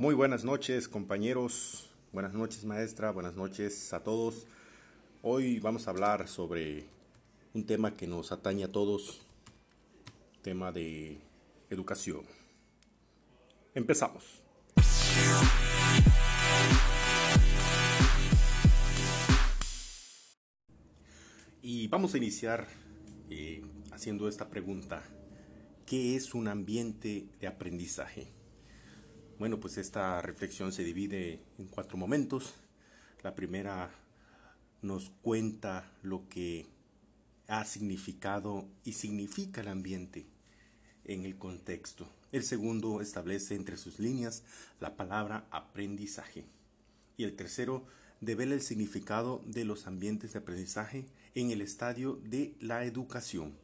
Muy buenas noches compañeros, buenas noches maestra, buenas noches a todos. Hoy vamos a hablar sobre un tema que nos atañe a todos, tema de educación. Empezamos. Y vamos a iniciar eh, haciendo esta pregunta. ¿Qué es un ambiente de aprendizaje? Bueno, pues esta reflexión se divide en cuatro momentos. La primera nos cuenta lo que ha significado y significa el ambiente en el contexto. El segundo establece entre sus líneas la palabra aprendizaje. Y el tercero devela el significado de los ambientes de aprendizaje en el estadio de la educación.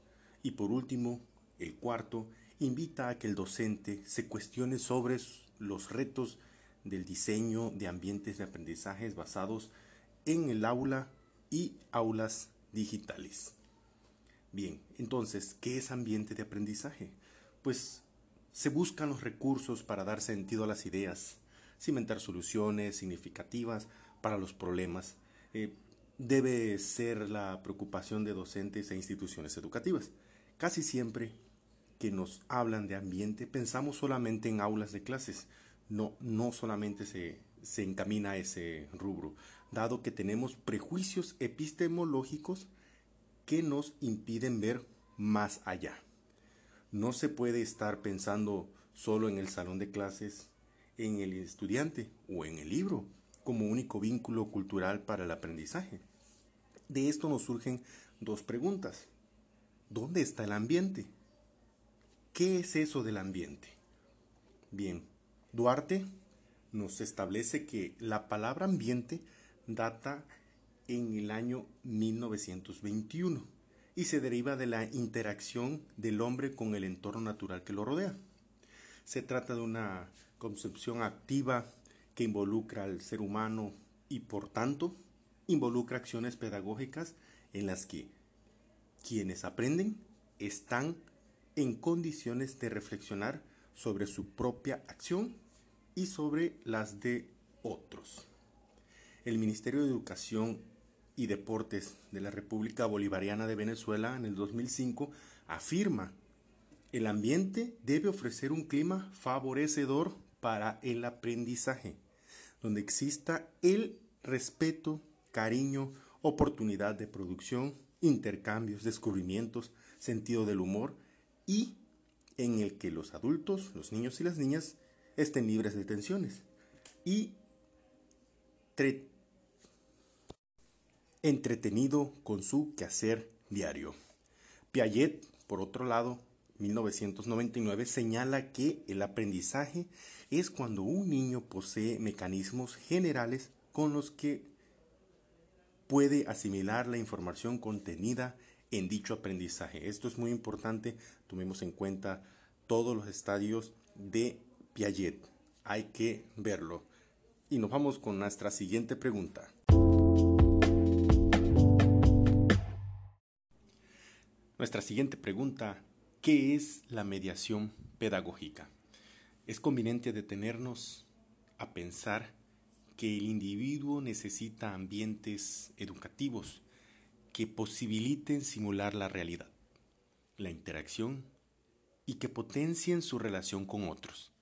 Y por último, el cuarto invita a que el docente se cuestione sobre los retos del diseño de ambientes de aprendizaje basados en el aula y aulas digitales. Bien, entonces, ¿qué es ambiente de aprendizaje? Pues se buscan los recursos para dar sentido a las ideas, cimentar soluciones significativas para los problemas. Eh, debe ser la preocupación de docentes e instituciones educativas. Casi siempre que nos hablan de ambiente pensamos solamente en aulas de clases, no, no solamente se, se encamina a ese rubro, dado que tenemos prejuicios epistemológicos que nos impiden ver más allá. No se puede estar pensando solo en el salón de clases, en el estudiante o en el libro como único vínculo cultural para el aprendizaje. De esto nos surgen dos preguntas. ¿Dónde está el ambiente? ¿Qué es eso del ambiente? Bien, Duarte nos establece que la palabra ambiente data en el año 1921 y se deriva de la interacción del hombre con el entorno natural que lo rodea. Se trata de una concepción activa que involucra al ser humano y por tanto involucra acciones pedagógicas en las que quienes aprenden están en condiciones de reflexionar sobre su propia acción y sobre las de otros. El Ministerio de Educación y Deportes de la República Bolivariana de Venezuela en el 2005 afirma el ambiente debe ofrecer un clima favorecedor para el aprendizaje, donde exista el respeto, cariño, oportunidad de producción, intercambios, descubrimientos, sentido del humor y en el que los adultos, los niños y las niñas estén libres de tensiones y entretenido con su quehacer diario. Piaget, por otro lado, 1999, señala que el aprendizaje es cuando un niño posee mecanismos generales con los que puede asimilar la información contenida en dicho aprendizaje. Esto es muy importante, tomemos en cuenta todos los estadios de Piaget. Hay que verlo. Y nos vamos con nuestra siguiente pregunta. Nuestra siguiente pregunta, ¿qué es la mediación pedagógica? Es conveniente detenernos a pensar que el individuo necesita ambientes educativos que posibiliten simular la realidad, la interacción y que potencien su relación con otros.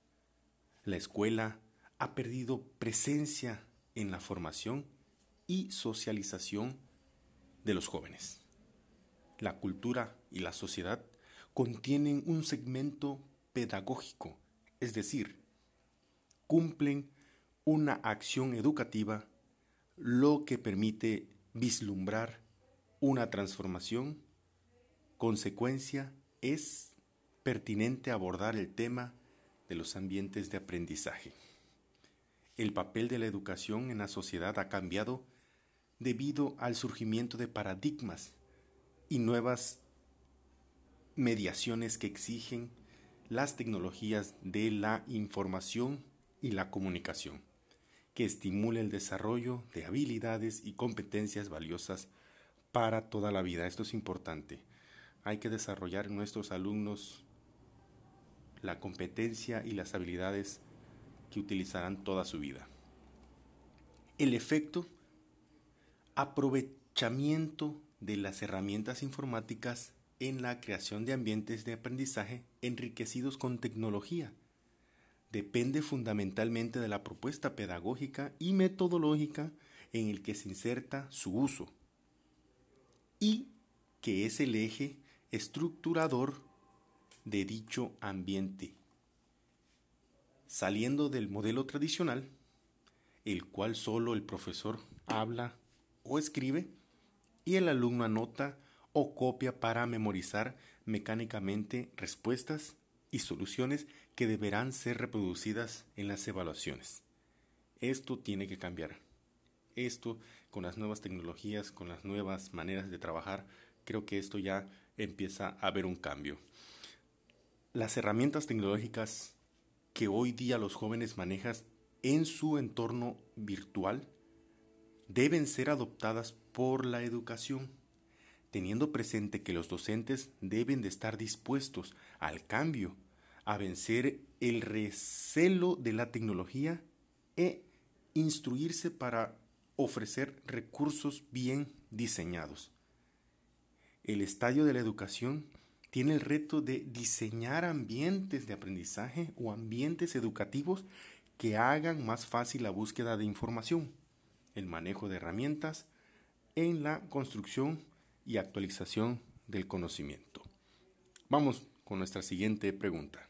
La escuela ha perdido presencia en la formación y socialización de los jóvenes. La cultura y la sociedad contienen un segmento pedagógico, es decir, cumplen una acción educativa, lo que permite vislumbrar una transformación. Consecuencia es pertinente abordar el tema de los ambientes de aprendizaje. El papel de la educación en la sociedad ha cambiado debido al surgimiento de paradigmas y nuevas mediaciones que exigen las tecnologías de la información y la comunicación que estimule el desarrollo de habilidades y competencias valiosas para toda la vida. Esto es importante. Hay que desarrollar en nuestros alumnos la competencia y las habilidades que utilizarán toda su vida. El efecto, aprovechamiento de las herramientas informáticas en la creación de ambientes de aprendizaje enriquecidos con tecnología. Depende fundamentalmente de la propuesta pedagógica y metodológica en el que se inserta su uso y que es el eje estructurador de dicho ambiente. Saliendo del modelo tradicional, el cual solo el profesor habla o escribe y el alumno anota o copia para memorizar mecánicamente respuestas y soluciones que deberán ser reproducidas en las evaluaciones. Esto tiene que cambiar. Esto con las nuevas tecnologías, con las nuevas maneras de trabajar, creo que esto ya empieza a haber un cambio. Las herramientas tecnológicas que hoy día los jóvenes manejan en su entorno virtual deben ser adoptadas por la educación, teniendo presente que los docentes deben de estar dispuestos al cambio, a vencer el recelo de la tecnología e instruirse para ofrecer recursos bien diseñados. El estadio de la educación tiene el reto de diseñar ambientes de aprendizaje o ambientes educativos que hagan más fácil la búsqueda de información, el manejo de herramientas en la construcción y actualización del conocimiento. Vamos con nuestra siguiente pregunta.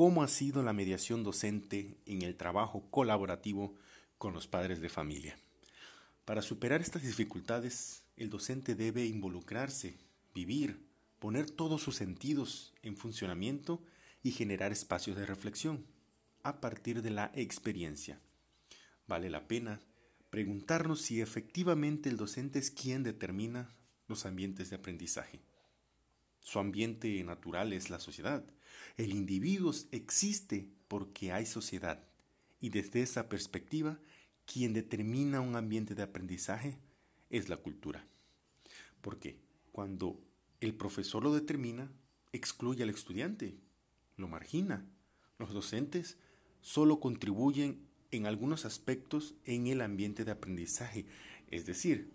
¿Cómo ha sido la mediación docente en el trabajo colaborativo con los padres de familia? Para superar estas dificultades, el docente debe involucrarse, vivir, poner todos sus sentidos en funcionamiento y generar espacios de reflexión a partir de la experiencia. Vale la pena preguntarnos si efectivamente el docente es quien determina los ambientes de aprendizaje. Su ambiente natural es la sociedad. El individuo existe porque hay sociedad. Y desde esa perspectiva, quien determina un ambiente de aprendizaje es la cultura. Porque cuando el profesor lo determina, excluye al estudiante, lo margina. Los docentes solo contribuyen en algunos aspectos en el ambiente de aprendizaje. Es decir,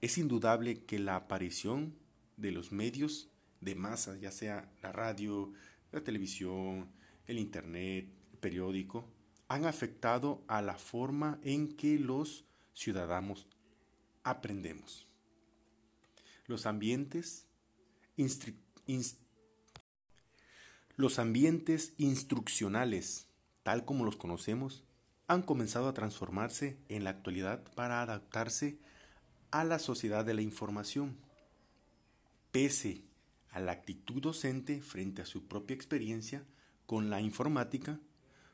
es indudable que la aparición de los medios de masa, ya sea la radio, la televisión, el internet, el periódico, han afectado a la forma en que los ciudadanos aprendemos. Los ambientes, los ambientes instruccionales, tal como los conocemos, han comenzado a transformarse en la actualidad para adaptarse a la sociedad de la información. Pese a la actitud docente frente a su propia experiencia con la informática,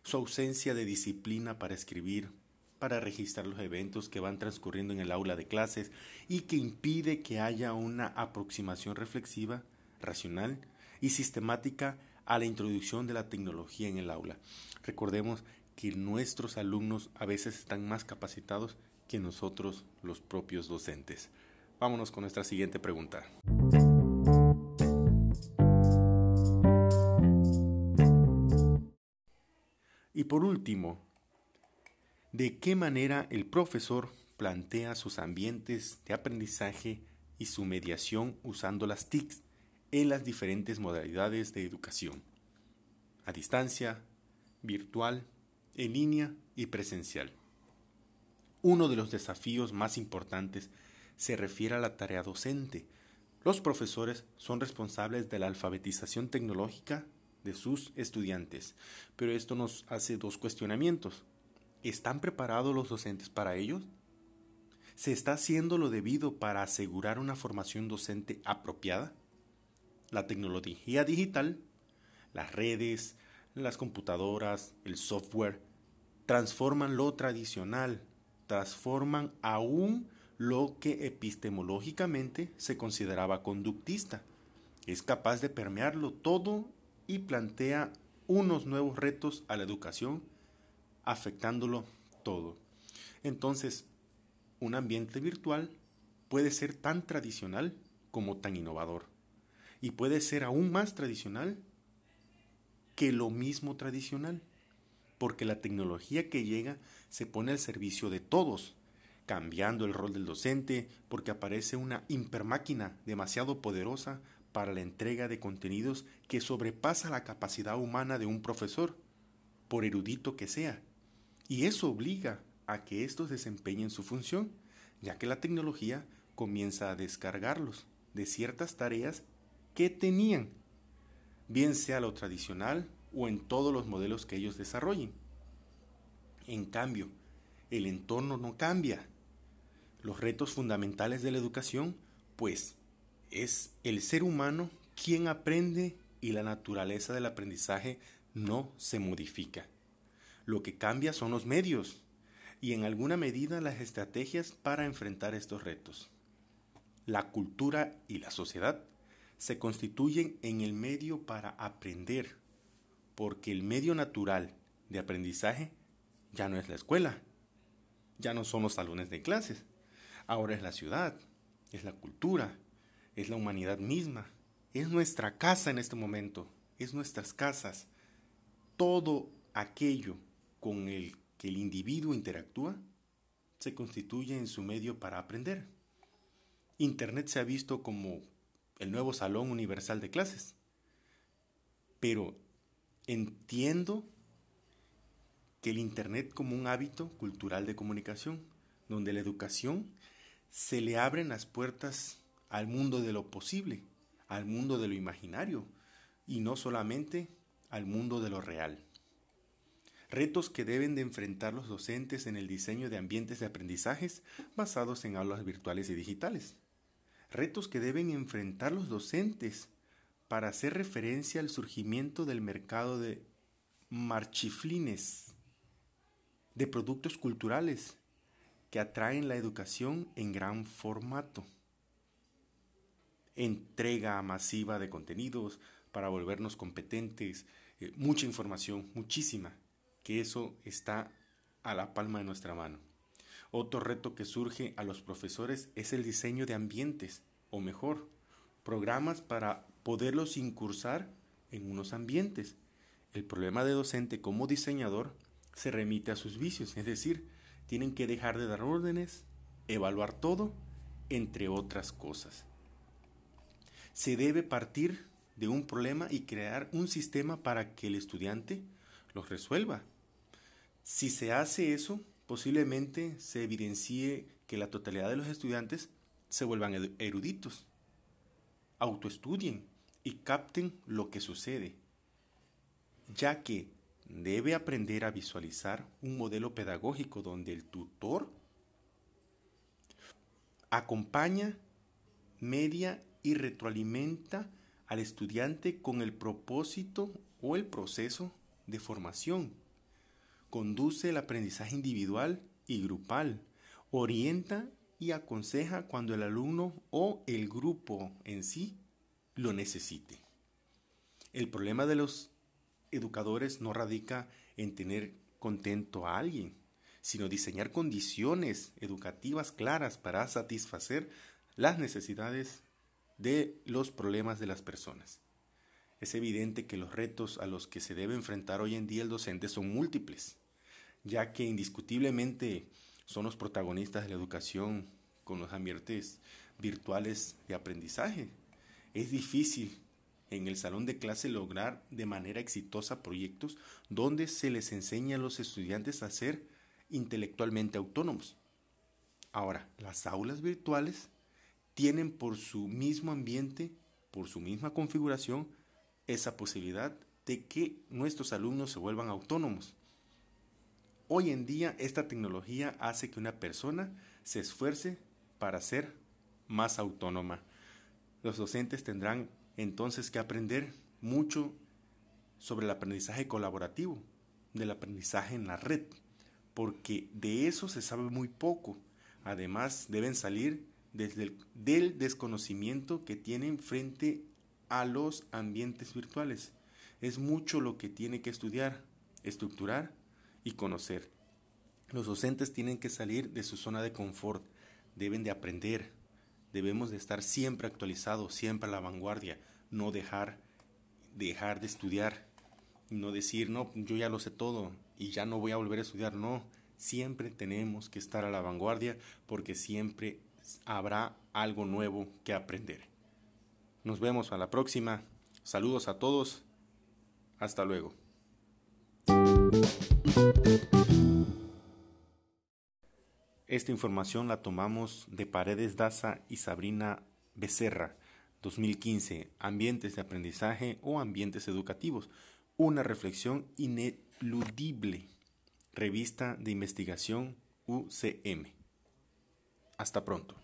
su ausencia de disciplina para escribir, para registrar los eventos que van transcurriendo en el aula de clases y que impide que haya una aproximación reflexiva, racional y sistemática a la introducción de la tecnología en el aula. Recordemos que nuestros alumnos a veces están más capacitados que nosotros los propios docentes. Vámonos con nuestra siguiente pregunta. Y por último, ¿de qué manera el profesor plantea sus ambientes de aprendizaje y su mediación usando las TICs en las diferentes modalidades de educación? A distancia, virtual, en línea y presencial. Uno de los desafíos más importantes se refiere a la tarea docente. Los profesores son responsables de la alfabetización tecnológica de sus estudiantes, pero esto nos hace dos cuestionamientos. ¿Están preparados los docentes para ellos? ¿Se está haciendo lo debido para asegurar una formación docente apropiada? La tecnología digital, las redes, las computadoras, el software, transforman lo tradicional, transforman aún lo que epistemológicamente se consideraba conductista. Es capaz de permearlo todo y plantea unos nuevos retos a la educación, afectándolo todo. Entonces, un ambiente virtual puede ser tan tradicional como tan innovador. Y puede ser aún más tradicional que lo mismo tradicional, porque la tecnología que llega se pone al servicio de todos, cambiando el rol del docente porque aparece una hipermáquina demasiado poderosa para la entrega de contenidos que sobrepasa la capacidad humana de un profesor, por erudito que sea. Y eso obliga a que estos desempeñen su función, ya que la tecnología comienza a descargarlos de ciertas tareas que tenían, bien sea lo tradicional o en todos los modelos que ellos desarrollen. En cambio, el entorno no cambia. Los retos fundamentales de la educación, pues, es el ser humano quien aprende y la naturaleza del aprendizaje no se modifica. Lo que cambia son los medios y en alguna medida las estrategias para enfrentar estos retos. La cultura y la sociedad se constituyen en el medio para aprender, porque el medio natural de aprendizaje ya no es la escuela, ya no son los salones de clases, ahora es la ciudad, es la cultura, es la humanidad misma, es nuestra casa en este momento, es nuestras casas. Todo aquello con el que el individuo interactúa se constituye en su medio para aprender. Internet se ha visto como el nuevo salón universal de clases. Pero entiendo que el Internet como un hábito cultural de comunicación, donde la educación se le abren las puertas al mundo de lo posible, al mundo de lo imaginario y no solamente al mundo de lo real. Retos que deben de enfrentar los docentes en el diseño de ambientes de aprendizajes basados en aulas virtuales y digitales. Retos que deben enfrentar los docentes para hacer referencia al surgimiento del mercado de marchiflines, de productos culturales que atraen la educación en gran formato entrega masiva de contenidos para volvernos competentes, eh, mucha información, muchísima, que eso está a la palma de nuestra mano. Otro reto que surge a los profesores es el diseño de ambientes, o mejor, programas para poderlos incursar en unos ambientes. El problema de docente como diseñador se remite a sus vicios, es decir, tienen que dejar de dar órdenes, evaluar todo, entre otras cosas se debe partir de un problema y crear un sistema para que el estudiante los resuelva. Si se hace eso, posiblemente se evidencie que la totalidad de los estudiantes se vuelvan eruditos, autoestudien y capten lo que sucede, ya que debe aprender a visualizar un modelo pedagógico donde el tutor acompaña, media y retroalimenta al estudiante con el propósito o el proceso de formación. Conduce el aprendizaje individual y grupal. Orienta y aconseja cuando el alumno o el grupo en sí lo necesite. El problema de los educadores no radica en tener contento a alguien, sino diseñar condiciones educativas claras para satisfacer las necesidades de los problemas de las personas. Es evidente que los retos a los que se debe enfrentar hoy en día el docente son múltiples, ya que indiscutiblemente son los protagonistas de la educación con los ambientes virtuales de aprendizaje. Es difícil en el salón de clase lograr de manera exitosa proyectos donde se les enseña a los estudiantes a ser intelectualmente autónomos. Ahora, las aulas virtuales tienen por su mismo ambiente, por su misma configuración, esa posibilidad de que nuestros alumnos se vuelvan autónomos. Hoy en día esta tecnología hace que una persona se esfuerce para ser más autónoma. Los docentes tendrán entonces que aprender mucho sobre el aprendizaje colaborativo, del aprendizaje en la red, porque de eso se sabe muy poco. Además, deben salir desde el, del desconocimiento que tienen frente a los ambientes virtuales. Es mucho lo que tiene que estudiar, estructurar y conocer. Los docentes tienen que salir de su zona de confort, deben de aprender, debemos de estar siempre actualizados, siempre a la vanguardia, no dejar, dejar de estudiar, no decir, no, yo ya lo sé todo y ya no voy a volver a estudiar, no. Siempre tenemos que estar a la vanguardia porque siempre habrá algo nuevo que aprender. Nos vemos a la próxima. Saludos a todos. Hasta luego. Esta información la tomamos de Paredes Daza y Sabrina Becerra, 2015, Ambientes de aprendizaje o ambientes educativos, una reflexión ineludible, revista de investigación UCM. Hasta pronto.